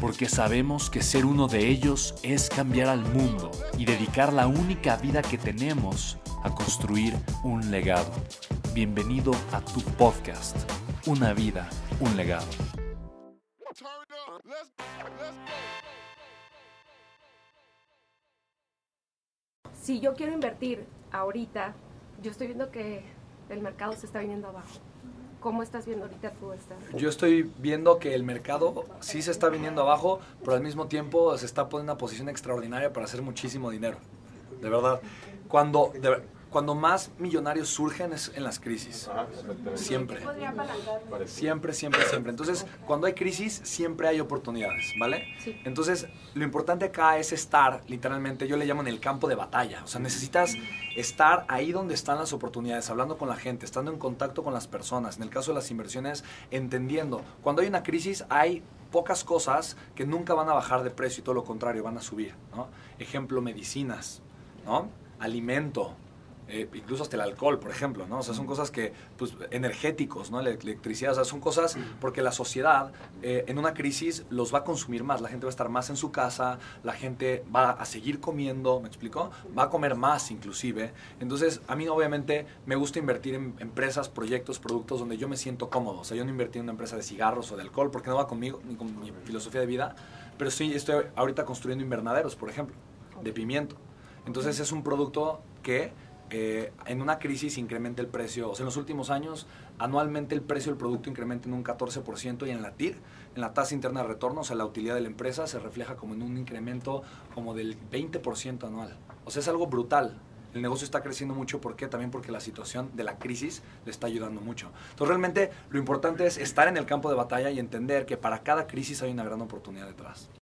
porque sabemos que ser uno de ellos es cambiar al mundo y dedicar la única vida que tenemos a construir un legado. Bienvenido a tu podcast, Una vida, un legado. Si yo quiero invertir ahorita, yo estoy viendo que el mercado se está viniendo abajo ¿Cómo estás viendo ahorita tú? Yo estoy viendo que el mercado sí se está viniendo abajo, pero al mismo tiempo se está poniendo en una posición extraordinaria para hacer muchísimo dinero. De verdad. Cuando, cuando más millonarios surgen es en las crisis. Siempre. Siempre, siempre, siempre. Entonces, cuando hay crisis, siempre hay oportunidades, ¿vale? Entonces, lo importante acá es estar, literalmente, yo le llamo en el campo de batalla. O sea, necesitas estar ahí donde están las oportunidades, hablando con la gente, estando en contacto con las personas. En el caso de las inversiones, entendiendo. Cuando hay una crisis, hay pocas cosas que nunca van a bajar de precio y todo lo contrario, van a subir, ¿no? Ejemplo, medicinas, ¿no? Alimento, eh, incluso hasta el alcohol, por ejemplo, ¿no? O sea, son cosas que, pues, energéticos, ¿no? La electricidad, o sea, son cosas porque la sociedad eh, en una crisis los va a consumir más, la gente va a estar más en su casa, la gente va a seguir comiendo, ¿me explico? Va a comer más inclusive. Entonces, a mí obviamente me gusta invertir en empresas, proyectos, productos donde yo me siento cómodo. O sea, yo no invertí en una empresa de cigarros o de alcohol porque no va conmigo ni con mi filosofía de vida, pero sí estoy ahorita construyendo invernaderos, por ejemplo, de pimiento. Entonces, es un producto que eh, en una crisis incrementa el precio, o sea, en los últimos años anualmente el precio del producto incrementa en un 14% y en la TIR, en la tasa interna de retorno, o sea, la utilidad de la empresa se refleja como en un incremento como del 20% anual. O sea, es algo brutal. El negocio está creciendo mucho, ¿por qué? También porque la situación de la crisis le está ayudando mucho. Entonces, realmente lo importante es estar en el campo de batalla y entender que para cada crisis hay una gran oportunidad detrás.